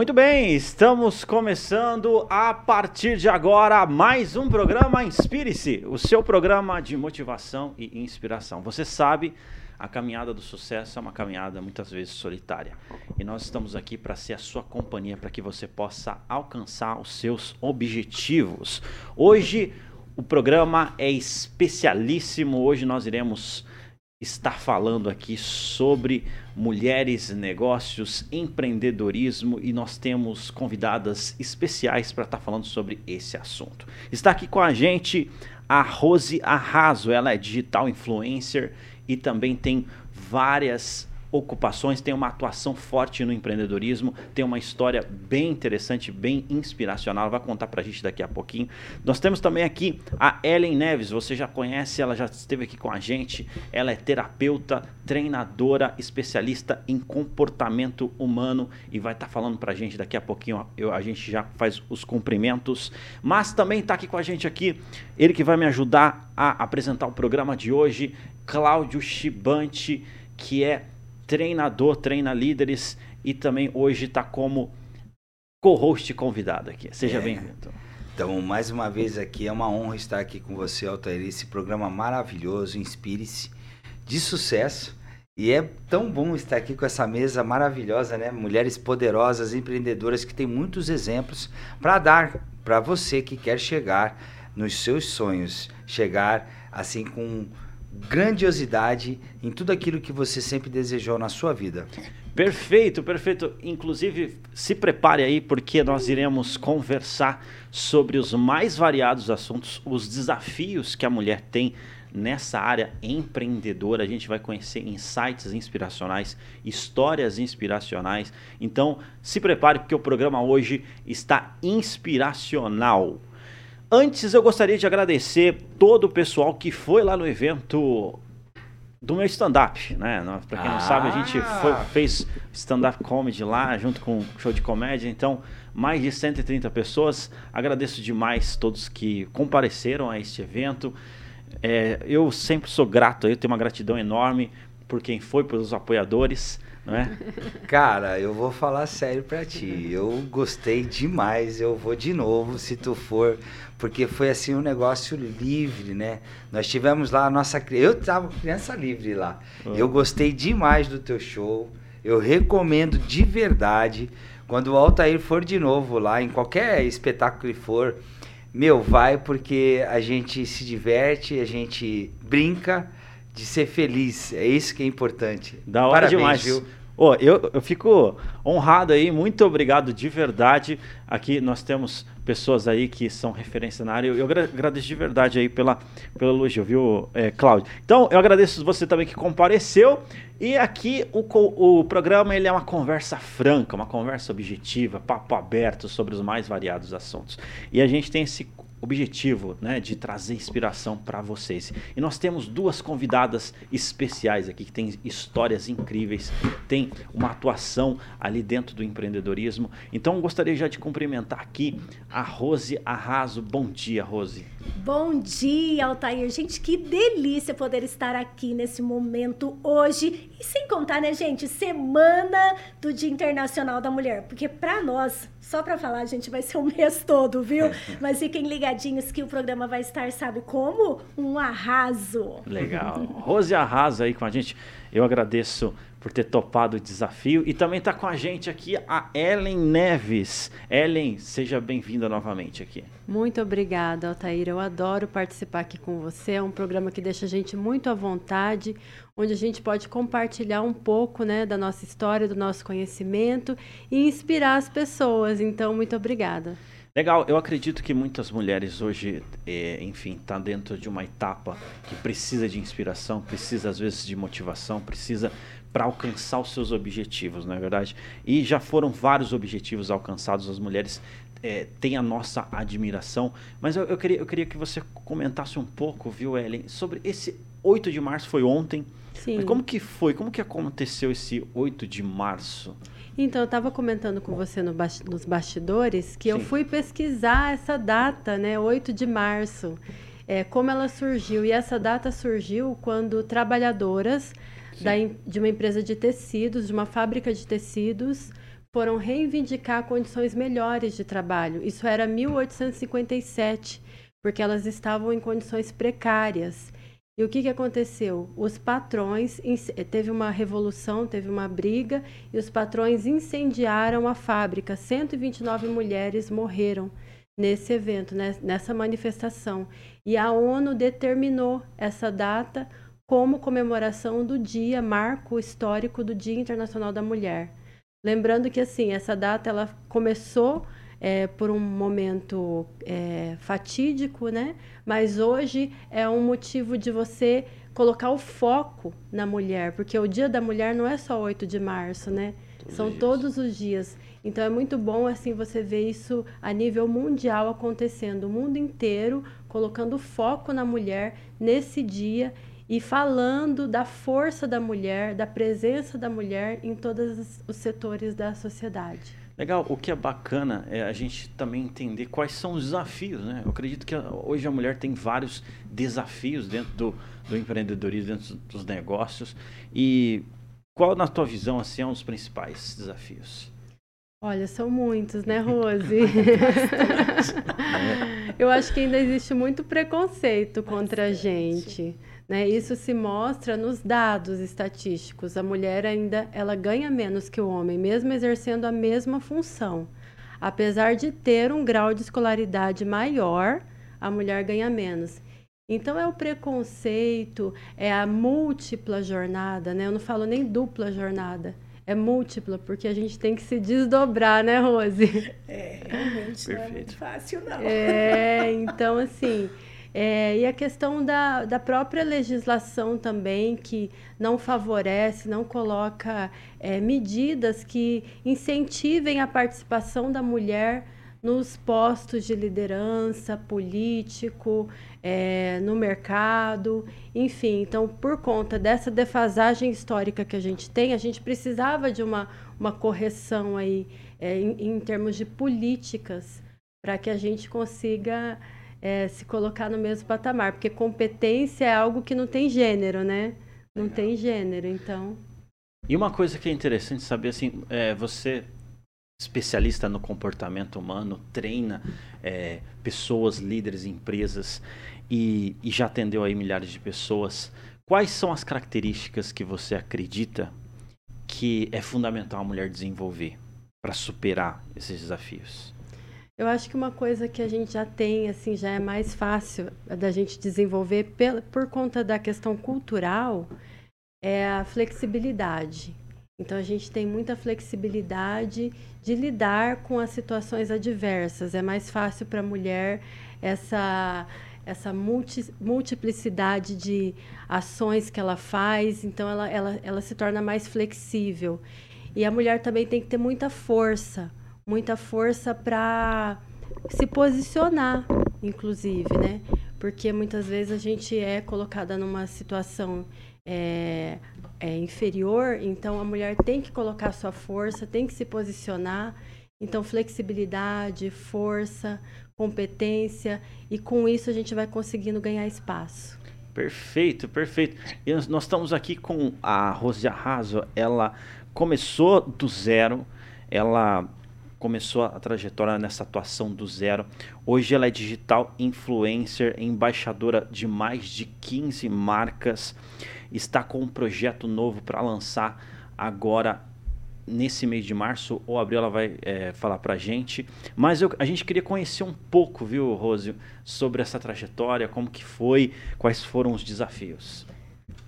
Muito bem, estamos começando a partir de agora mais um programa Inspire-se, o seu programa de motivação e inspiração. Você sabe, a caminhada do sucesso é uma caminhada muitas vezes solitária. E nós estamos aqui para ser a sua companhia, para que você possa alcançar os seus objetivos. Hoje o programa é especialíssimo, hoje nós iremos estar falando aqui sobre mulheres, negócios, empreendedorismo e nós temos convidadas especiais para estar falando sobre esse assunto. Está aqui com a gente a Rose Arraso, ela é digital influencer e também tem várias ocupações, tem uma atuação forte no empreendedorismo, tem uma história bem interessante, bem inspiracional, vai contar pra gente daqui a pouquinho. Nós temos também aqui a Ellen Neves, você já conhece, ela já esteve aqui com a gente, ela é terapeuta, treinadora, especialista em comportamento humano e vai estar tá falando pra gente daqui a pouquinho, eu, a gente já faz os cumprimentos, mas também está aqui com a gente aqui, ele que vai me ajudar a apresentar o programa de hoje, Cláudio Chibante, que é treinador, treina líderes e também hoje está como co-host convidado aqui. Seja é. bem-vindo. Então, mais uma vez aqui, é uma honra estar aqui com você, Altair, esse programa maravilhoso, Inspire-se, de sucesso. E é tão bom estar aqui com essa mesa maravilhosa, né? Mulheres poderosas, empreendedoras que têm muitos exemplos para dar para você que quer chegar nos seus sonhos, chegar assim com grandiosidade em tudo aquilo que você sempre desejou na sua vida. Perfeito, perfeito. Inclusive, se prepare aí porque nós iremos conversar sobre os mais variados assuntos, os desafios que a mulher tem nessa área empreendedora. A gente vai conhecer insights inspiracionais, histórias inspiracionais. Então, se prepare porque o programa hoje está inspiracional. Antes eu gostaria de agradecer todo o pessoal que foi lá no evento do meu stand-up, né? Pra quem ah. não sabe, a gente foi, fez stand-up comedy lá, junto com show de comédia, então mais de 130 pessoas. Agradeço demais todos que compareceram a este evento. É, eu sempre sou grato, eu tenho uma gratidão enorme por quem foi, pelos apoiadores não é? Cara, eu vou falar sério pra ti. Eu gostei demais. Eu vou de novo, se tu for, porque foi assim um negócio livre, né? Nós tivemos lá a nossa. Eu tava criança livre lá. Eu gostei demais do teu show. Eu recomendo de verdade. Quando o Altair for de novo lá, em qualquer espetáculo que for, meu, vai porque a gente se diverte, a gente brinca de ser feliz. É isso que é importante. Da hora Parabéns, demais. Viu? Oh, eu, eu fico honrado aí, muito obrigado de verdade. Aqui nós temos pessoas aí que são referência na área. Eu, eu agradeço de verdade aí pela, pelo elogio, viu, é, Cláudio? Então, eu agradeço você também que compareceu. E aqui o, o programa ele é uma conversa franca, uma conversa objetiva, papo aberto sobre os mais variados assuntos. E a gente tem esse objetivo né, de trazer inspiração para vocês. E nós temos duas convidadas especiais aqui que têm histórias incríveis, tem uma atuação ali dentro do empreendedorismo. Então gostaria já de cumprimentar aqui a Rose Arraso. Bom dia, Rose. Bom dia, Altair. Gente, que delícia poder estar aqui nesse momento hoje. E sem contar, né, gente, semana do Dia Internacional da Mulher, porque para nós só para falar, a gente vai ser o mês todo, viu? Mas fiquem ligadinhos que o programa vai estar, sabe como? Um arraso. Legal. Rose Arraso aí com a gente. Eu agradeço por ter topado o desafio. E também está com a gente aqui a Ellen Neves. Ellen, seja bem-vinda novamente aqui. Muito obrigada, Altair. Eu adoro participar aqui com você. É um programa que deixa a gente muito à vontade, onde a gente pode compartilhar um pouco né, da nossa história, do nosso conhecimento e inspirar as pessoas. Então, muito obrigada. Legal, eu acredito que muitas mulheres hoje, é, enfim, tá dentro de uma etapa que precisa de inspiração, precisa às vezes de motivação, precisa para alcançar os seus objetivos, não é verdade? E já foram vários objetivos alcançados, as mulheres é, têm a nossa admiração, mas eu, eu, queria, eu queria que você comentasse um pouco, viu, Ellen, sobre esse 8 de março, foi ontem, Sim. Mas como que foi? Como que aconteceu esse 8 de março? Então, eu estava comentando com você no nos bastidores que Sim. eu fui pesquisar essa data, né, 8 de março, é, como ela surgiu. E essa data surgiu quando trabalhadoras da, de uma empresa de tecidos, de uma fábrica de tecidos, foram reivindicar condições melhores de trabalho. Isso era 1857, porque elas estavam em condições precárias. E o que, que aconteceu? Os patrões, teve uma revolução, teve uma briga, e os patrões incendiaram a fábrica. 129 mulheres morreram nesse evento, né, nessa manifestação. E a ONU determinou essa data como comemoração do dia, marco histórico do Dia Internacional da Mulher. Lembrando que assim essa data ela começou é, por um momento é, fatídico, né? Mas hoje é um motivo de você colocar o foco na mulher, porque o Dia da Mulher não é só 8 de março, né? Todos São todos os dias. Então é muito bom assim você ver isso a nível mundial acontecendo, o mundo inteiro colocando foco na mulher nesse dia e falando da força da mulher, da presença da mulher em todos os setores da sociedade. Legal, o que é bacana é a gente também entender quais são os desafios, né? Eu acredito que hoje a mulher tem vários desafios dentro do, do empreendedorismo, dentro dos negócios. E qual, na tua visão, assim, são os principais desafios? Olha, são muitos, né, Rose? Eu acho que ainda existe muito preconceito contra a gente. Né? Isso se mostra nos dados estatísticos. A mulher ainda ela ganha menos que o homem, mesmo exercendo a mesma função. Apesar de ter um grau de escolaridade maior, a mulher ganha menos. Então é o preconceito, é a múltipla jornada, né? Eu não falo nem dupla jornada, é múltipla, porque a gente tem que se desdobrar, né, Rose? É, realmente Perfeito. não é muito fácil, não. É, então assim, é, e a questão da, da própria legislação também, que não favorece, não coloca é, medidas que incentivem a participação da mulher nos postos de liderança político, é, no mercado, enfim. Então, por conta dessa defasagem histórica que a gente tem, a gente precisava de uma, uma correção aí é, em, em termos de políticas para que a gente consiga é, se colocar no mesmo patamar, porque competência é algo que não tem gênero, né? Não Legal. tem gênero, então. E uma coisa que é interessante saber, assim, é, você especialista no comportamento humano, treina é, pessoas, líderes, empresas e, e já atendeu aí milhares de pessoas. Quais são as características que você acredita que é fundamental a mulher desenvolver para superar esses desafios? Eu acho que uma coisa que a gente já tem, assim, já é mais fácil da gente desenvolver por, conta da questão cultural, é a flexibilidade. Então a gente tem muita flexibilidade de lidar com as situações adversas. É mais fácil para a mulher essa essa multi, multiplicidade de ações que ela faz, então ela, ela, ela se torna mais flexível. E a mulher também tem que ter muita força muita força para se posicionar, inclusive, né? Porque muitas vezes a gente é colocada numa situação é, é, inferior, então a mulher tem que colocar sua força, tem que se posicionar. Então, flexibilidade, força, competência, e com isso a gente vai conseguindo ganhar espaço. Perfeito, perfeito. E nós estamos aqui com a Rose Arraso. Ela começou do zero, ela começou a trajetória nessa atuação do zero. Hoje ela é digital influencer, embaixadora de mais de 15 marcas. Está com um projeto novo para lançar agora nesse mês de março ou abril ela vai é, falar para gente. Mas eu, a gente queria conhecer um pouco, viu, Rosio, sobre essa trajetória, como que foi, quais foram os desafios.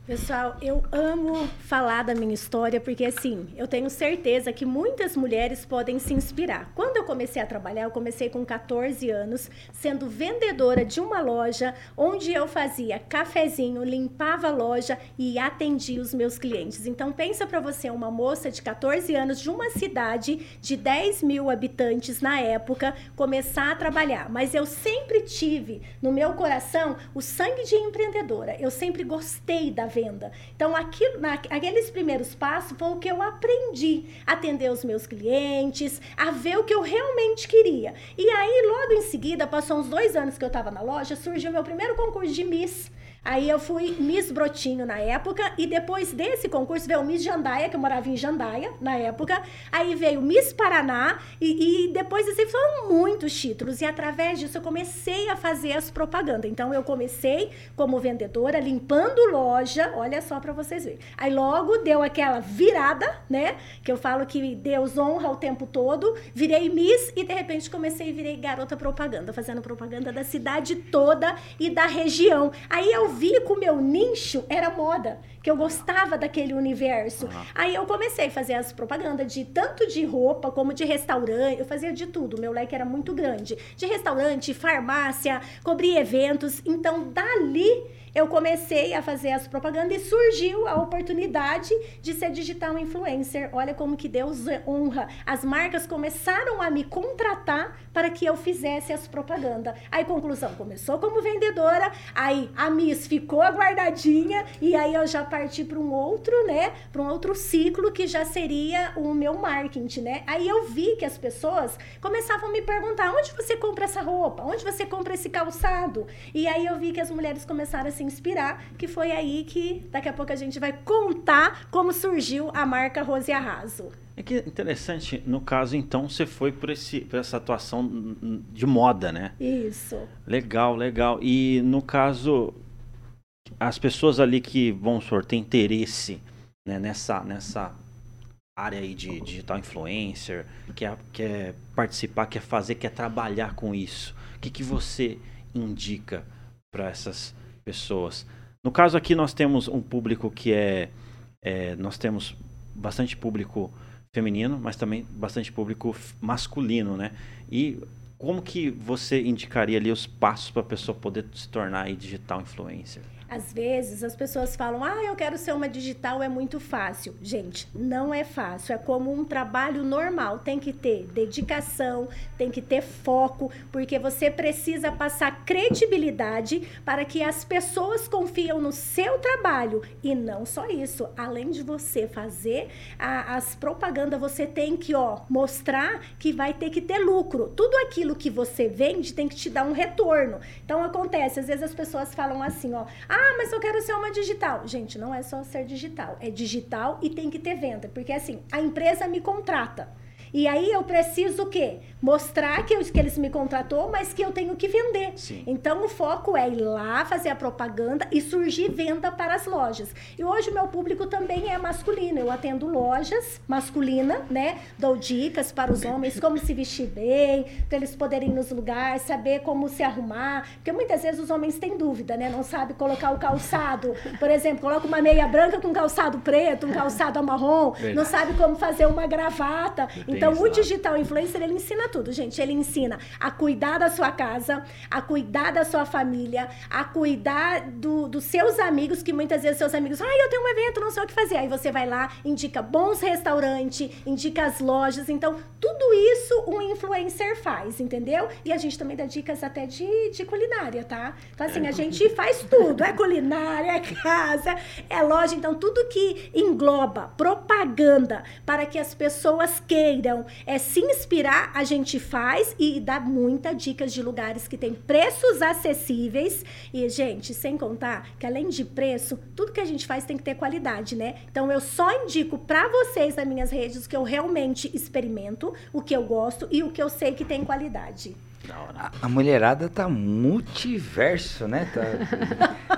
Pessoal, eu amo falar da minha história porque assim, eu tenho certeza que muitas mulheres podem se inspirar. Quando eu comecei a trabalhar, eu comecei com 14 anos, sendo vendedora de uma loja onde eu fazia cafezinho, limpava a loja e atendia os meus clientes. Então pensa para você uma moça de 14 anos de uma cidade de 10 mil habitantes na época começar a trabalhar. Mas eu sempre tive no meu coração o sangue de empreendedora. Eu sempre gostei da venda. Então, aquilo, na, aqueles primeiros passos foi o que eu aprendi atender os meus clientes, a ver o que eu realmente queria. E aí, logo em seguida, passou uns dois anos que eu estava na loja, surgiu meu primeiro concurso de Miss. Aí eu fui Miss Brotinho na época, e depois desse concurso veio Miss Jandaia, que eu morava em Jandaia na época. Aí veio Miss Paraná, e, e depois assim foram muitos títulos. E através disso eu comecei a fazer as propagandas. Então eu comecei como vendedora, limpando loja, olha só para vocês verem. Aí logo deu aquela virada, né? Que eu falo que Deus honra o tempo todo. Virei Miss e de repente comecei e virei garota propaganda, fazendo propaganda da cidade toda e da região. Aí eu vi que o meu nicho era moda, que eu gostava daquele universo. Uhum. Aí eu comecei a fazer as propagandas de tanto de roupa como de restaurante, eu fazia de tudo, meu leque era muito grande. De restaurante, farmácia, cobria eventos. Então, dali eu comecei a fazer as propagandas e surgiu a oportunidade de ser digital influencer. Olha como que Deus honra. As marcas começaram a me contratar para que eu fizesse as propagandas. Aí, conclusão, começou como vendedora, aí a Miss ficou aguardadinha e aí eu já parti para um outro, né, para um outro ciclo que já seria o meu marketing, né? Aí eu vi que as pessoas começavam a me perguntar: "Onde você compra essa roupa? Onde você compra esse calçado?" E aí eu vi que as mulheres começaram a se inspirar, que foi aí que daqui a pouco a gente vai contar como surgiu a marca Rose Arraso. É que interessante, no caso, então, você foi por, esse, por essa atuação de moda, né? Isso. Legal, legal. E no caso, as pessoas ali que, vamos supor, interesse né, nessa, nessa área aí de digital influencer, quer, quer participar, quer fazer, quer trabalhar com isso, o que, que você indica para essas pessoas. No caso aqui nós temos um público que é, é, nós temos bastante público feminino, mas também bastante público masculino, né? E como que você indicaria ali os passos para a pessoa poder se tornar digital influencer? Às vezes as pessoas falam: "Ah, eu quero ser uma digital, é muito fácil". Gente, não é fácil, é como um trabalho normal, tem que ter dedicação, tem que ter foco, porque você precisa passar credibilidade para que as pessoas confiam no seu trabalho e não só isso, além de você fazer a, as propagandas, você tem que, ó, mostrar que vai ter que ter lucro. Tudo aquilo que você vende tem que te dar um retorno. Então acontece, às vezes as pessoas falam assim, ó: "Ah, ah, mas eu quero ser uma digital. Gente, não é só ser digital. É digital e tem que ter venda. Porque assim, a empresa me contrata. E aí eu preciso o quê? Mostrar que, eu, que eles me contratou, mas que eu tenho que vender. Sim. Então o foco é ir lá, fazer a propaganda e surgir venda para as lojas. E hoje o meu público também é masculino. Eu atendo lojas masculina, né? Dou dicas para os homens como se vestir bem, para eles poderem ir nos lugares, saber como se arrumar. Porque muitas vezes os homens têm dúvida, né? Não sabe colocar o calçado. Por exemplo, coloca uma meia branca com calçado preto, um calçado marrom, não sabe como fazer uma gravata. Então, o digital influencer, ele ensina tudo, gente. Ele ensina a cuidar da sua casa, a cuidar da sua família, a cuidar do, dos seus amigos, que muitas vezes seus amigos, ah, eu tenho um evento, não sei o que fazer. Aí você vai lá, indica bons restaurantes, indica as lojas. Então, tudo isso um influencer faz, entendeu? E a gente também dá dicas até de, de culinária, tá? Então, assim, a gente faz tudo. É culinária, é casa, é loja. Então, tudo que engloba propaganda para que as pessoas queiram então, é se inspirar, a gente faz e dá muitas dicas de lugares que tem preços acessíveis. E, gente, sem contar que além de preço, tudo que a gente faz tem que ter qualidade, né? Então, eu só indico para vocês nas minhas redes que eu realmente experimento, o que eu gosto e o que eu sei que tem qualidade. A, a, mulherada tá multiverso, né? Tá,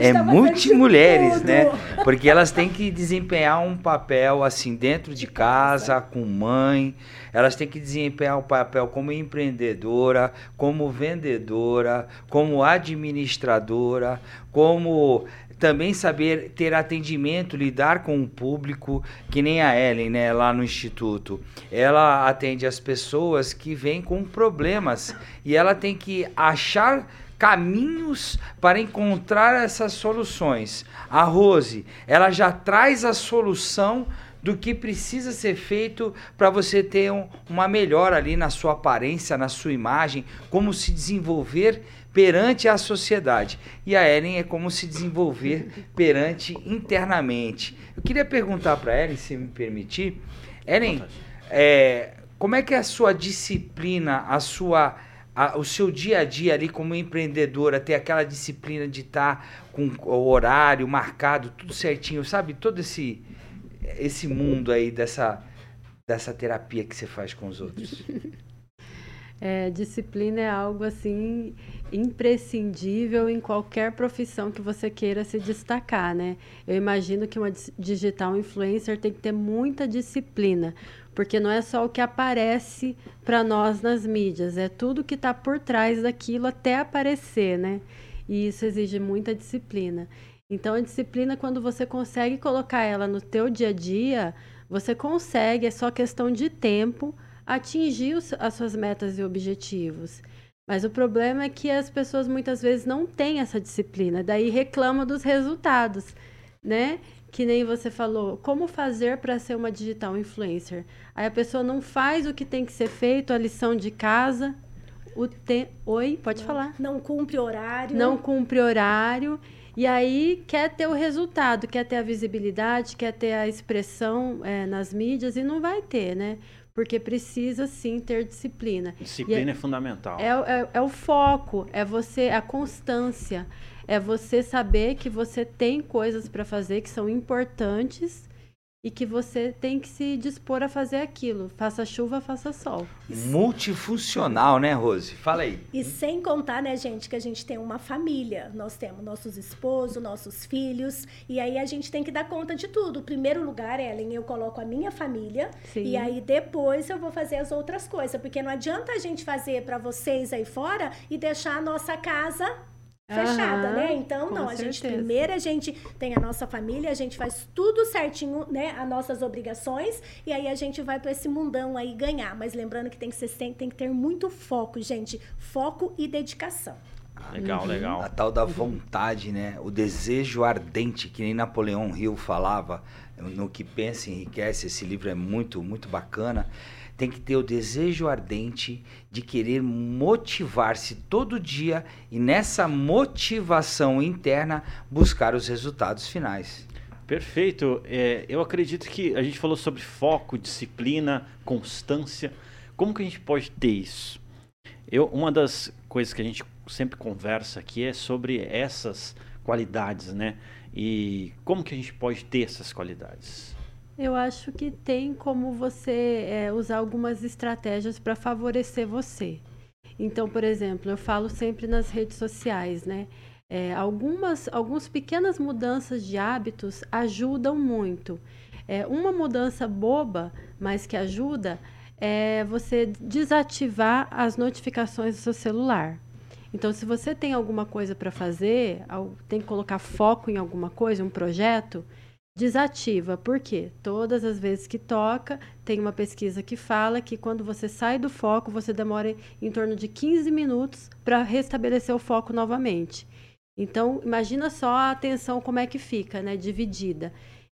é é tá multimulheres, né? Porque elas têm que desempenhar um papel assim dentro de casa, com mãe. Elas têm que desempenhar um papel como empreendedora, como vendedora, como administradora, como também saber ter atendimento, lidar com o público, que nem a Ellen, né, lá no instituto. Ela atende as pessoas que vêm com problemas e ela tem que achar caminhos para encontrar essas soluções. A Rose, ela já traz a solução do que precisa ser feito para você ter um, uma melhora ali na sua aparência, na sua imagem, como se desenvolver perante a sociedade. E a Ellen é como se desenvolver perante internamente. Eu queria perguntar para Ellen, se me permitir, Ellen, é, como é que é a sua disciplina, a sua a, o seu dia a dia ali como empreendedora, ter aquela disciplina de estar tá com o horário marcado, tudo certinho, sabe? Todo esse, esse mundo aí dessa, dessa terapia que você faz com os outros. É, disciplina é algo assim imprescindível em qualquer profissão que você queira se destacar, né? Eu imagino que uma digital influencer tem que ter muita disciplina, porque não é só o que aparece para nós nas mídias, é tudo que está por trás daquilo até aparecer, né? E isso exige muita disciplina. Então, a disciplina, quando você consegue colocar ela no teu dia a dia, você consegue, é só questão de tempo atingir os, as suas metas e objetivos. Mas o problema é que as pessoas muitas vezes não têm essa disciplina, daí reclamam dos resultados, né? Que nem você falou, como fazer para ser uma digital influencer? Aí a pessoa não faz o que tem que ser feito, a lição de casa, o te... Oi, pode não, falar. Não cumpre horário. Não cumpre horário. E aí quer ter o resultado, quer ter a visibilidade, quer ter a expressão é, nas mídias e não vai ter, né? Porque precisa sim ter disciplina. Disciplina é, é, fundamental. É, é, é, o foco, é você, a constância, é você saber que você tem coisas para fazer que são importantes e que você tem que se dispor a fazer aquilo. Faça chuva, faça sol. Multifuncional, né, Rose? Fala aí. E sem contar, né, gente, que a gente tem uma família. Nós temos nossos esposos, nossos filhos. E aí a gente tem que dar conta de tudo. O primeiro lugar, Ellen, eu coloco a minha família. Sim. E aí depois eu vou fazer as outras coisas. Porque não adianta a gente fazer para vocês aí fora e deixar a nossa casa fechada, uhum, né? Então, não, a certeza. gente primeiro a gente tem a nossa família, a gente faz tudo certinho, né? As nossas obrigações, e aí a gente vai para esse mundão aí ganhar. Mas lembrando que tem que, ser, tem, que ter muito foco, gente. Foco e dedicação. Legal, uhum. legal. A tal da vontade, né? O desejo ardente, que nem Napoleão Hill falava, no que pensa enriquece. Esse livro é muito, muito bacana tem que ter o desejo ardente de querer motivar-se todo dia e nessa motivação interna buscar os resultados finais. Perfeito. É, eu acredito que a gente falou sobre foco, disciplina, constância. Como que a gente pode ter isso? Eu, uma das coisas que a gente sempre conversa aqui é sobre essas qualidades, né? E como que a gente pode ter essas qualidades? Eu acho que tem como você é, usar algumas estratégias para favorecer você. Então, por exemplo, eu falo sempre nas redes sociais, né? É, algumas, algumas pequenas mudanças de hábitos ajudam muito. É, uma mudança boba, mas que ajuda, é você desativar as notificações do seu celular. Então, se você tem alguma coisa para fazer, tem que colocar foco em alguma coisa, um projeto, desativa, porque todas as vezes que toca, tem uma pesquisa que fala que quando você sai do foco, você demora em torno de 15 minutos para restabelecer o foco novamente. Então, imagina só a atenção como é que fica, né, dividida.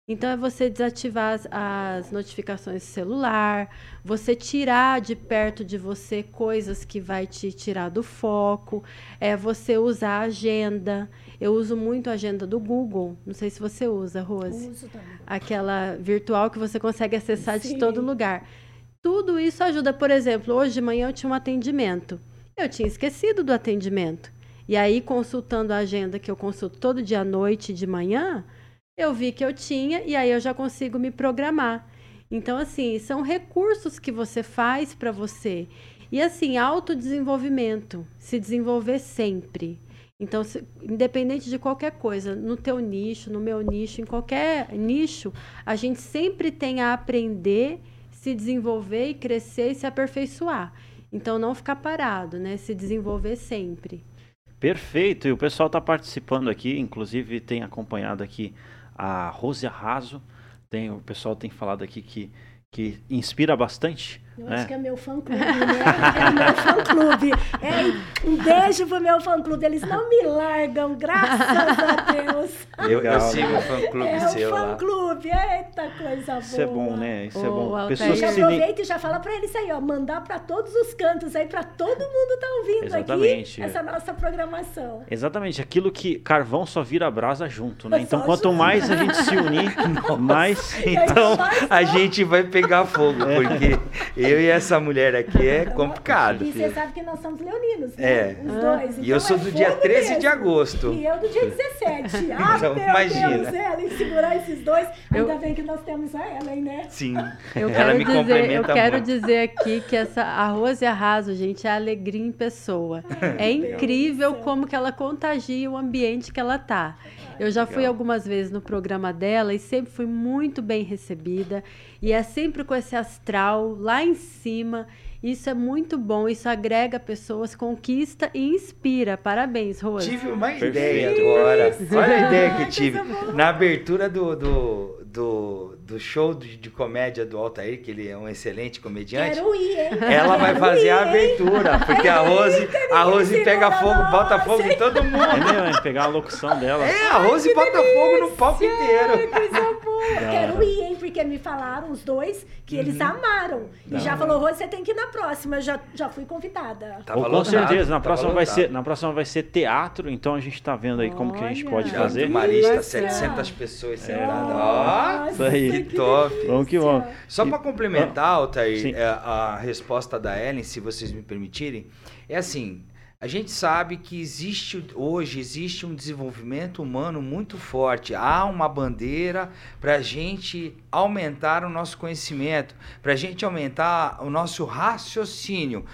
Então, é você desativar as, as, notificações celular, você tirar de perto de você coisas que vai te tirar do foco, é você usar a agenda. Eu uso muito a agenda do Google. Não sei se você usa, Rose. Uso também. Aquela virtual que você consegue acessar Sim. de todo lugar. Tudo isso ajuda. Por exemplo, hoje de manhã eu tinha um atendimento. Eu tinha esquecido do atendimento. E aí, consultando a agenda que eu consulto todo dia à noite e de manhã, eu vi que eu tinha e aí eu já consigo me programar. Então, assim, são recursos que você faz para você. E, assim, autodesenvolvimento, se desenvolver sempre. Então, se, independente de qualquer coisa, no teu nicho, no meu nicho, em qualquer nicho, a gente sempre tem a aprender, se desenvolver e crescer e se aperfeiçoar. Então, não ficar parado, né? Se desenvolver sempre. Perfeito. E o pessoal está participando aqui, inclusive tem acompanhado aqui a Rose Arraso. Tem, o pessoal tem falado aqui que, que inspira bastante eu é. acho que é meu fã-clube, né? É meu fã-clube. É, um beijo pro meu fã-clube. Eles não me largam, graças a Deus. Eu, eu sigo o fã-clube é seu. É o fã-clube. Eita, coisa boa. Isso é bom, né? Isso oh, é bom. Pessoas que aproveita e já fala pra eles aí, ó. Mandar pra todos os cantos aí, pra todo mundo tá ouvindo Exatamente. aqui essa nossa programação. Exatamente. Aquilo que carvão só vira brasa junto, né? Então, quanto junto. mais a gente se unir, mais... Então, a gente vai pegar fogo, é. porque Eu e essa mulher aqui é complicado. E você sabe que nós somos leoninos, né? É. Os dois. E eu Então sou é do dia fogo 13 de mesmo. agosto. E eu do dia 17. Ah, Então, meu imagina. Deus, Ellen, segurar esses dois. Eu- Ainda bem que nós temos a Ellen, né? Sim. Eu Ela quero, me dizer, eu quero muito. dizer aqui que essa arroz e arraso, gente, é alegria em pessoa. É incrível como que ela contagia o ambiente que ela tá. Eu já fui algumas vezes no programa dela e sempre fui muito bem recebida. E é sempre com esse astral lá em cima. Isso é muito bom, isso agrega pessoas, conquista e inspira. Parabéns, Rose. Tive uma Perfeito. ideia agora. Olha a ideia que tive. Na abertura do, do, do, do show de, de comédia do Altair, que ele é um excelente comediante. Quero ir, hein? Ela vai fazer ir, a abertura, porque a Rose, a Rose pega fogo, bota fogo em todo É mundo. mesmo, hein? Pegar a locução dela. É, a Rose bota fogo no palco inteiro. Ai, coisa boa. Quero ir, hein? Porque me falaram os dois que eles Uhum. amaram. E já falou, Rose, você tem que ir na próxima. Eu já, já fui convidada. Tava Ou, com lotado, certeza, na tava próxima, vai ser, na próxima vai ser teatro, então a gente tá vendo aí como que a gente Olha. pode fazer. Marista, Vai ser. 700 pessoas É. sentadas. Ó, Isso aí. Que top. Vamos que vamos. Só para complementar, Altair, Sim. é, a resposta da Ellen, se vocês me permitirem, é assim. A gente sabe que existe hoje existe um desenvolvimento humano muito forte. Há uma bandeira para a gente aumentar o nosso conhecimento, para a gente aumentar o nosso raciocínio.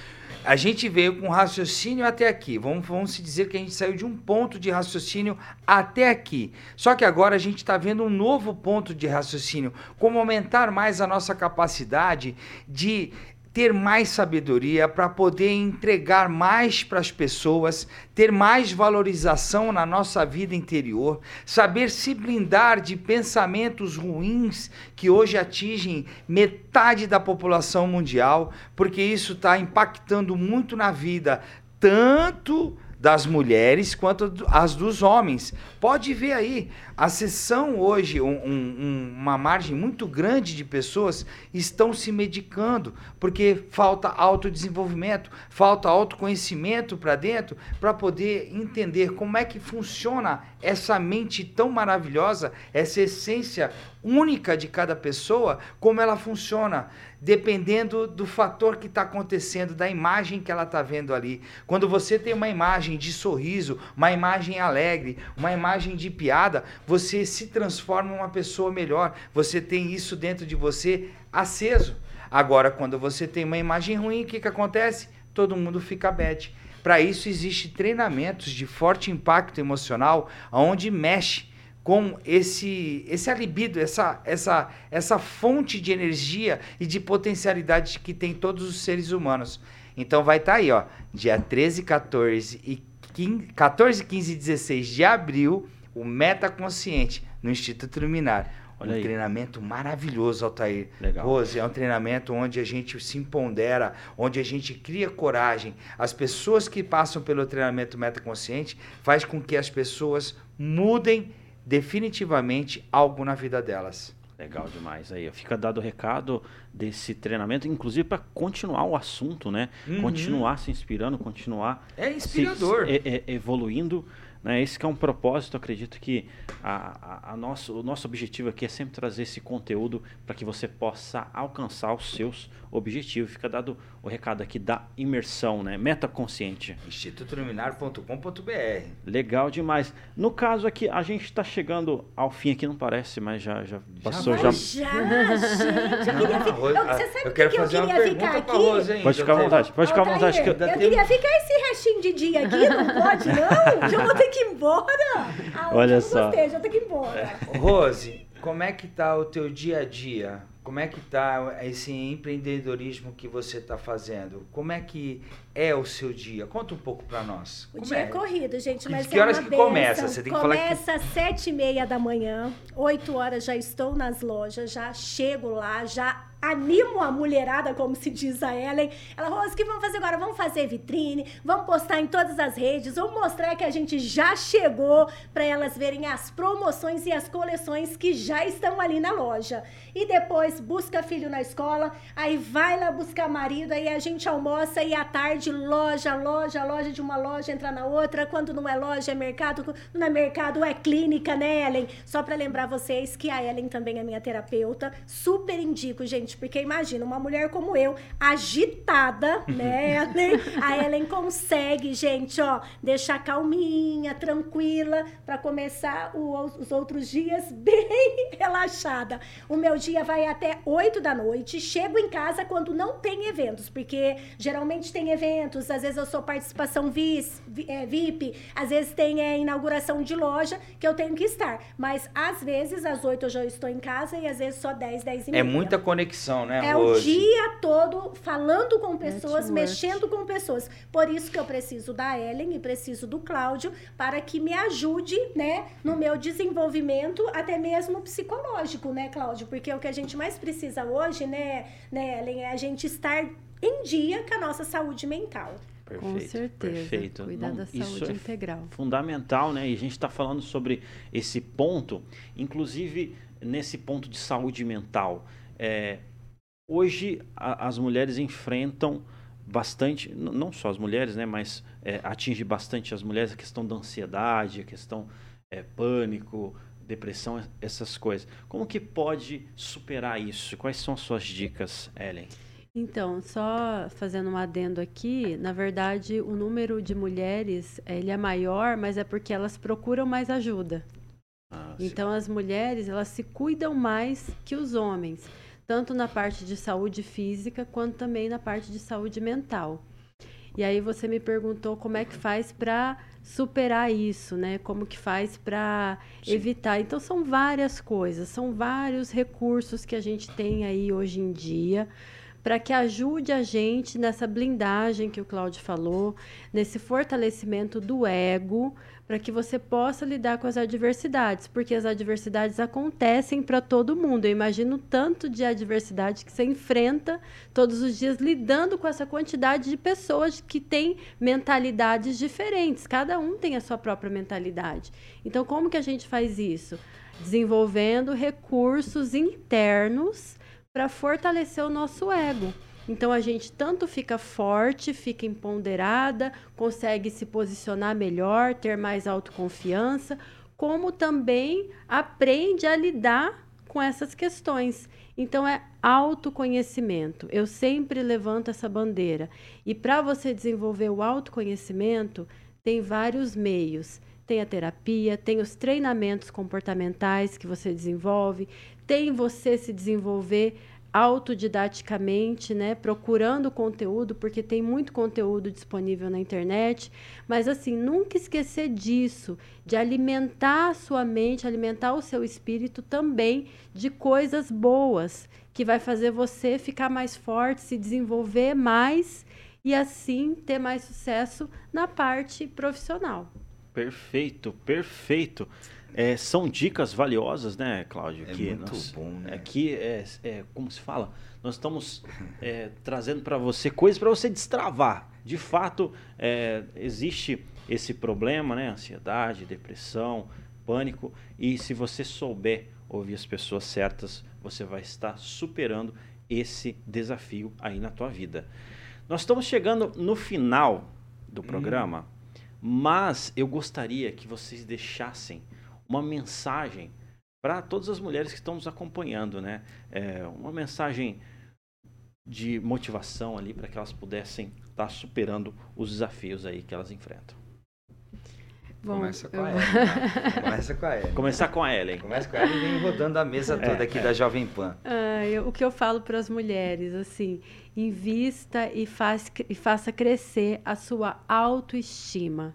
A gente veio com raciocínio até aqui. Vamos, vamos se dizer que a gente saiu de um ponto de raciocínio até aqui. Só que agora a gente está vendo um novo ponto de raciocínio. Como aumentar mais a nossa capacidade de ter mais sabedoria para poder entregar mais para as pessoas, ter mais valorização na nossa vida interior, saber se blindar de pensamentos ruins que hoje atingem metade da população mundial, porque isso está impactando muito na vida tanto das mulheres quanto as dos homens. Pode ver aí, a sessão hoje, um- um- uma margem muito grande de pessoas estão se medicando porque falta autodesenvolvimento, falta autoconhecimento para dentro para poder entender como é que funciona essa mente tão maravilhosa, essa essência única de cada pessoa, como ela funciona, dependendo do fator que está acontecendo, da imagem que ela está vendo ali. Quando você tem uma imagem de sorriso, uma imagem alegre, uma imagem de piada, você se transforma em uma pessoa melhor. Você tem isso dentro de você aceso. Agora, quando você tem uma imagem ruim, o que, que acontece? Todo mundo fica bad. Para isso existe treinamentos de forte impacto emocional, onde mexe com esse esse libido, essa essa essa fonte de energia e de potencialidade que tem todos os seres humanos. Então vai estar aí, ó, dia 13, 14 e 15, 14, 15 e 16 de abril, o Metaconsciente no Instituto Luminar. Olha um aí. treinamento maravilhoso, Altair. Legal. Rose, é um treinamento onde a gente se empodera, onde a gente cria coragem. As pessoas que passam pelo treinamento metaconsciente faz com que as pessoas mudem definitivamente algo na vida delas. Legal demais aí. Fica dado o recado desse treinamento, inclusive para continuar o assunto, né? Uhum. Continuar se inspirando, continuar É se- inspirador. se- e- e- evoluindo. Né? Esse que é um propósito, acredito que a, a- a nosso, o nosso objetivo aqui é sempre trazer esse conteúdo para que você possa alcançar os seus objetivos. Fica dado o recado aqui da imersão, né? Metaconsciente. institutoluminar.com.br. Legal demais. No caso aqui, a gente está chegando ao fim aqui, não parece, mas já, já passou. Já, Mas já, gente, eu queria ficar. Rose, Eu- Você sabe eu o quero que, eu fazer uma queria ficar aqui? Rose. Pode ficar à vontade, pode ficar à vontade. que- Eu, Ainda queria ficar esse restinho de dia aqui, não pode, não? Já vou ter que ir embora. Ah, Olha eu só. Não gostei, já tenho que ir embora. Rose, como é que tá o teu dia a dia? Como é que tá esse empreendedorismo que você está fazendo? Como é que é o seu dia? Conta um pouco para nós. O Como dia é? corrido, gente, Que- mas que é horas uma que bênção. começa? Você tem que falar que- Começa às sete e meia da manhã, oito horas já estou nas lojas, já chego lá, já animo a mulherada, como se diz a Ellen. Ela, Rose, o que vamos fazer agora? Vamos fazer vitrine, vamos postar em todas as redes, vamos mostrar que a gente já chegou para elas verem as promoções e as coleções que já estão ali na loja. E depois busca filho na escola, aí vai lá buscar marido, aí a gente almoça e à tarde loja, loja, loja de uma loja entra na outra, quando não é loja é mercado, não é mercado é clínica, né, Ellen? Só para lembrar vocês que a Ellen também é minha terapeuta, super indico, gente, porque imagina uma mulher como eu, agitada, né, Ellen? A Ellen consegue, gente, ó, deixar calminha, tranquila para começar o, os outros dias bem relaxada. O meu dia vai até 8 da noite. Chego em casa quando não tem eventos, porque geralmente tem eventos, às vezes eu sou participação vis, é, VIP, às vezes tem é, inauguração de loja que eu tenho que estar. Mas às vezes, às 8 eu já estou em casa e às vezes só 10, 10 e meia. É muita conexão, né? É hoje. o dia todo falando com pessoas, Network. mexendo com pessoas. Por isso que eu preciso da Ellen e preciso do Cláudio para que me ajude, né, no meu desenvolvimento, até mesmo psicológico, né, Cláudio? Porque o que a gente mais precisa hoje, né, né, Ellen, é a gente estar em dia com a nossa saúde mental. Perfeito, com certeza. Perfeito. Cuidar Não, da saúde é integral. Fundamental, né? E a gente está falando sobre esse ponto, inclusive nesse ponto de saúde mental. É, hoje a, as mulheres enfrentam bastante, não só as mulheres, né? Mas é, atinge bastante as mulheres a questão da ansiedade, a questão é, pânico, depressão, essas coisas. Como que pode superar isso? Quais são as suas dicas, Ellen? Então, só fazendo um adendo aqui, na verdade, o número de mulheres ele é maior, mas é porque elas procuram mais ajuda. Ah, então, as mulheres elas se cuidam mais que os homens, tanto na parte de saúde física quanto também na parte de saúde mental. E aí você me perguntou como é que faz para superar isso, né? Como que faz para evitar? Então são várias coisas, são vários recursos que a gente tem aí hoje em dia para que ajude a gente nessa blindagem que o Cláudio falou, nesse fortalecimento do ego, para que você possa lidar com as adversidades, porque as adversidades acontecem para todo mundo. Eu imagino tanto de adversidade que você enfrenta todos os dias lidando com essa quantidade de pessoas que têm mentalidades diferentes. Cada um tem a sua própria mentalidade. Então, como que a gente faz isso? Desenvolvendo recursos internos para fortalecer o nosso ego. Então a gente tanto fica forte, fica empoderada, consegue se posicionar melhor, ter mais autoconfiança, como também aprende a lidar com essas questões. Então é autoconhecimento. Eu sempre levanto essa bandeira. E para você desenvolver o autoconhecimento, tem vários meios. Tem a terapia, tem os treinamentos comportamentais que você desenvolve, tem você se desenvolver autodidaticamente, né, procurando conteúdo, porque tem muito conteúdo disponível na internet, mas assim, nunca esquecer disso, de alimentar a sua mente, alimentar o seu espírito também de coisas boas, que vai fazer você ficar mais forte, se desenvolver mais e assim ter mais sucesso na parte profissional. Perfeito, perfeito. É, são dicas valiosas, né, Cláudio? É que muito nós, bom, né? Aqui é, é, como se fala, nós estamos é, trazendo para você coisas para você destravar. De fato, é, existe esse problema, né? Ansiedade, depressão, pânico. E se você souber ouvir as pessoas certas, você vai estar superando esse desafio aí na tua vida. Nós estamos chegando no final do hum. programa, hum. mas eu gostaria que vocês deixassem uma mensagem para todas as mulheres que estão nos acompanhando, né? É, uma mensagem de motivação ali para que elas pudessem estar tá superando os desafios aí que elas enfrentam. Bom, Começa com eu... a Ellen. Né? Começa com a Ellen. Começar com a Ellen. Começa com a Ellen e vem rodando a mesa é, toda é, aqui é. da Jovem Pan. Ah, eu, o que eu falo para as mulheres, assim, invista e, faz, e faça crescer a sua autoestima.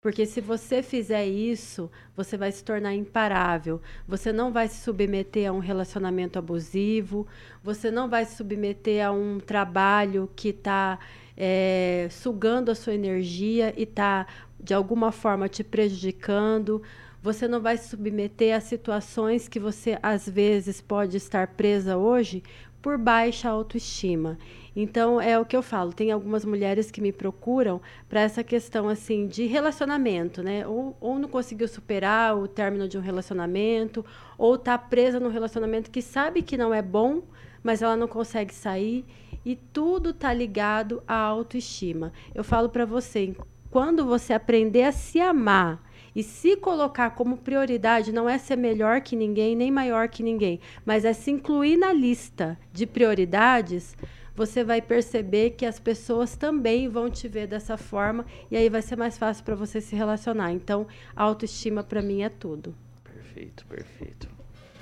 Porque se você fizer isso, você vai se tornar imparável. Você não vai se submeter a um relacionamento abusivo, você não vai se submeter a um trabalho que está é, sugando a sua energia e está, de alguma forma, te prejudicando. você não vai se submeter a situações que você às vezes pode estar presa hoje por baixa autoestima. Então é o que eu falo. Tem algumas mulheres que me procuram para essa questão assim de relacionamento, né? Ou, ou não conseguiu superar o término de um relacionamento, ou está presa num relacionamento que sabe que não é bom, mas ela não consegue sair. E tudo está ligado à autoestima. Eu falo para você, quando você aprender a se amar e se colocar como prioridade não é ser melhor que ninguém, nem maior que ninguém, mas é se incluir na lista de prioridades, você vai perceber que as pessoas também vão te ver dessa forma e aí vai ser mais fácil para você se relacionar. Então, autoestima para mim é tudo. Perfeito, perfeito.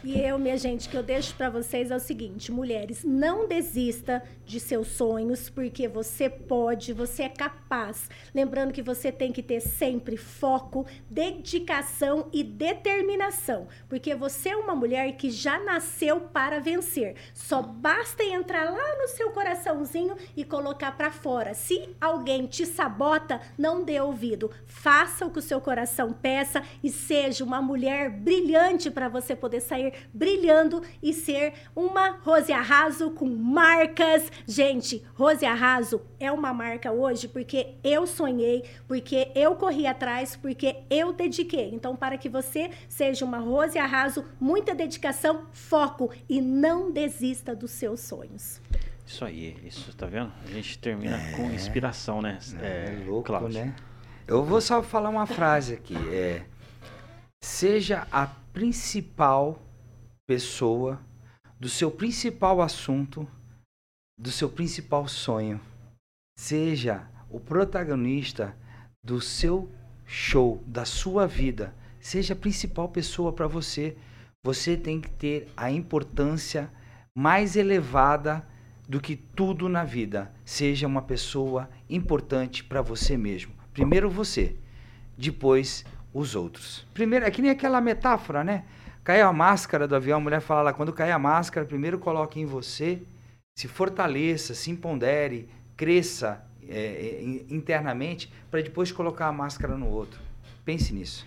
E eu, minha gente, que eu deixo para vocês é o seguinte, mulheres, não desista de seus sonhos, porque você pode, você é capaz. Lembrando que você tem que ter sempre foco, dedicação e determinação, porque você é uma mulher que já nasceu para vencer. Só basta entrar lá no seu coraçãozinho e colocar para fora. Se alguém te sabota, não dê ouvido. Faça o que o seu coração peça e seja uma mulher brilhante para você poder sair brilhando e ser uma Rose Arraso com marcas. Gente, Rose Arraso é uma marca hoje porque eu sonhei, porque eu corri atrás, porque eu dediquei. Então, para que você seja uma Rose Arraso, muita dedicação, foco e não desista dos seus sonhos. Isso aí, isso, tá vendo? A gente termina é, com inspiração, né? É, é louco, Cláudio. né? Eu vou só falar uma frase aqui. É, seja a principal pessoa, do seu principal assunto, do seu principal sonho. Seja o protagonista do seu show, da sua vida. Seja a principal pessoa para você. Você tem que ter a importância mais elevada do que tudo na vida. Seja uma pessoa importante para você mesmo. Primeiro você, depois os outros. Primeiro, é que nem aquela metáfora, né? Cai a máscara do avião, a mulher fala lá, quando cai a máscara, primeiro coloque em você, se fortaleça, se empodere, cresça é, é internamente, para depois colocar a máscara no outro. Pense nisso.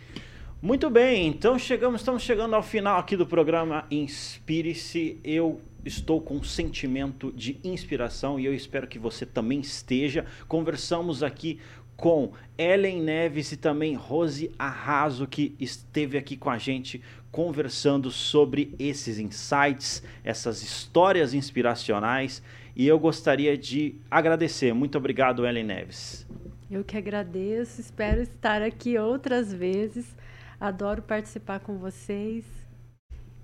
Muito bem, então chegamos, estamos chegando ao final aqui do programa Inspire-se. Eu estou com um sentimento de inspiração e eu espero que você também esteja. Conversamos aqui com Ellen Neves e também Rose Arraso, que esteve aqui com a gente conversando sobre esses insights, essas histórias inspiracionais. E eu gostaria de agradecer. Muito obrigado, Ellen Neves. Eu que agradeço, espero estar aqui outras vezes. Adoro participar com vocês.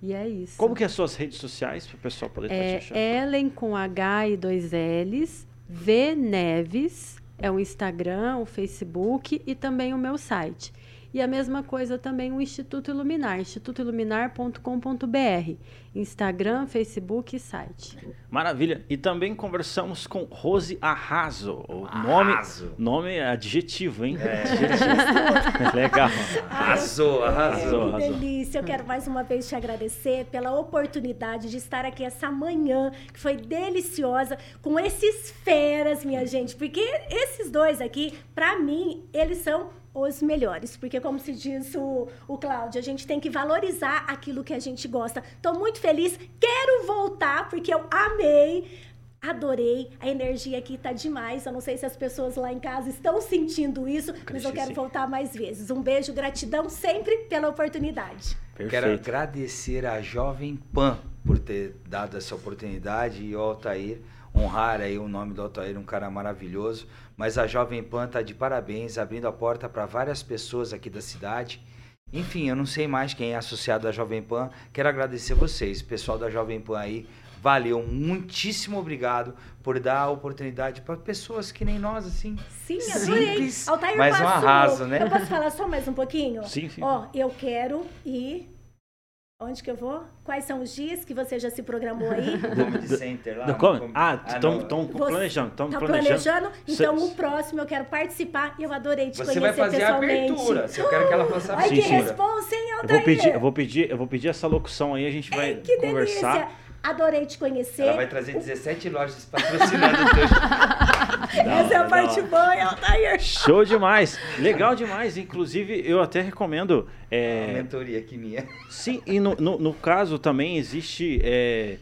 E é isso. Como que é as suas redes sociais para o pessoal poder é, te achar? Ellen com H e dois L's, V Neves é o Instagram, o Facebook e também o meu site. E a mesma coisa também o Instituto Iluminar, institutoiluminar.com.br. Instagram, Facebook e site. Maravilha. E também conversamos com Rose Arraso. O nome, nome é adjetivo, hein? É. Adjetivo. Legal. Arrasou, arrasou. Que delícia. Eu quero mais uma vez te agradecer pela oportunidade de estar aqui essa manhã, que foi deliciosa, com esses feras, minha gente. Porque esses dois aqui, para mim, eles são os melhores. Porque, como se diz o, o Cláudio, a gente tem que valorizar aquilo que a gente gosta. Estou muito feliz, quero voltar, porque eu amei. Adorei, a energia aqui tá demais. Eu não sei se as pessoas lá em casa estão sentindo isso, mas eu quero voltar mais vezes. Um beijo, gratidão sempre pela oportunidade. Perfeito. Quero agradecer a Jovem Pan por ter dado essa oportunidade e ao Altair honrar aí o nome do Altair, um cara maravilhoso. Mas a Jovem Pan tá de parabéns, abrindo a porta para várias pessoas aqui da cidade. Enfim, eu não sei mais quem é associado à Jovem Pan. Quero agradecer vocês, pessoal da Jovem Pan aí. Valeu, muitíssimo obrigado por dar a oportunidade para pessoas que nem nós, assim. Sim, adorei. Simples, Altair, mas um arraso, né? Eu posso falar só mais um pouquinho? Sim, sim. Ó, eu quero ir Onde que eu vou? Quais são os dias que você já se programou aí? Comedy Center lá. Do, com... Ah, estão ah, planejando. Estão tá planejando. planejando. Então, o próximo eu quero participar e eu adorei te você conhecer pessoalmente. Você vai fazer a abertura. Se eu quero que ela faça a abertura. Ai, que responsa, hein, Altair? Eu vou pedir, eu vou pedir, eu vou pedir essa locução aí, a gente vai Ai, que conversar. Delícia. Adorei te conhecer. Ela vai trazer 17 lojas patrocinando o teu Essa é a parte boa, hein, Altair? Show demais. Legal demais. Inclusive, eu até recomendo. é, Uma mentoria aqui minha. Sim, e no, no, no caso também existe é,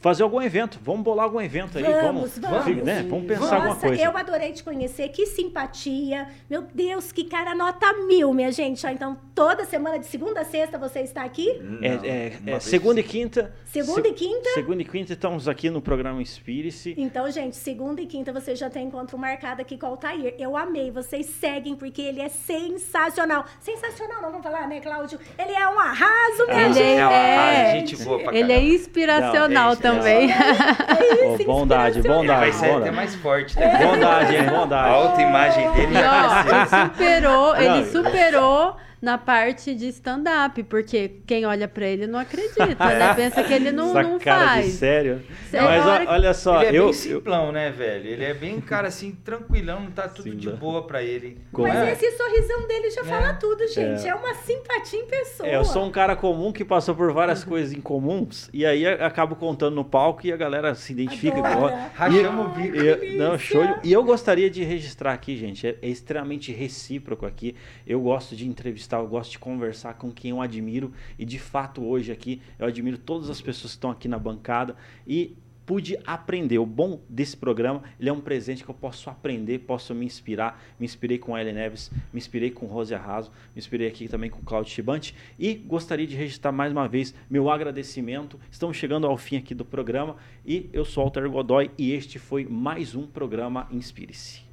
fazer algum evento. Vamos bolar algum evento aí. Vamos, vamos. fi- né? vamos pensar alguma Nossa, coisa. eu adorei te conhecer, que simpatia. Meu Deus, que cara nota mil, minha gente. Então, toda semana, de segunda a sexta, você está aqui? Não, É, é- é segunda e quinta. Segunda se- e quinta? Segunda e quinta estamos aqui no programa Inspire-se. Então, gente, segunda e quinta você já tem encontro marcado aqui com o Altair. Eu amei, vocês seguem porque ele é sensacional. Sensacional, não vamos falar, né, Cláudio? Ele é um arraso, minha Ele gente. É, é- gente boa pra Ele é inspiracional Não, é isso, também. Ô, Isso, bondade, inspiracional. bondade, Vai ser até bondade. mais forte, né? Bondade, hein? A Bondade. autoimagem dele já cresceu. ele superou, Não, ele superou na parte de stand-up, porque quem olha pra ele não acredita, né? Pensa que ele não, Essa não cara de faz. sério. É Mas hora olha só, ele é eu, bem eu simplão, né, velho? Ele é bem cara assim, tranquilão, tá tudo Sim, de boa pra ele. Como Mas É. esse sorrisão dele já fala tudo, gente. É. É. uma simpatia em pessoa. É, eu sou um cara comum que passou por várias coisas incomuns e aí acabo contando no palco e a galera se identifica. Adora. Rachamos o bico. E eu- não, show. de- E eu gostaria de registrar aqui, gente, é, é extremamente recíproco aqui. Eu gosto de entrevistar, eu gosto de conversar com quem eu admiro e de fato hoje aqui eu admiro todas as pessoas que estão aqui na bancada e pude aprender. O bom desse programa, ele é um presente que eu posso aprender, posso me inspirar. Me inspirei com a Ellen Neves, me inspirei com Rose Arraso, me inspirei aqui também com Claudio Chibante e gostaria de registrar mais uma vez meu agradecimento. Estamos chegando ao fim aqui do programa e eu sou Alter Godoy e este foi mais um programa Inspire-se.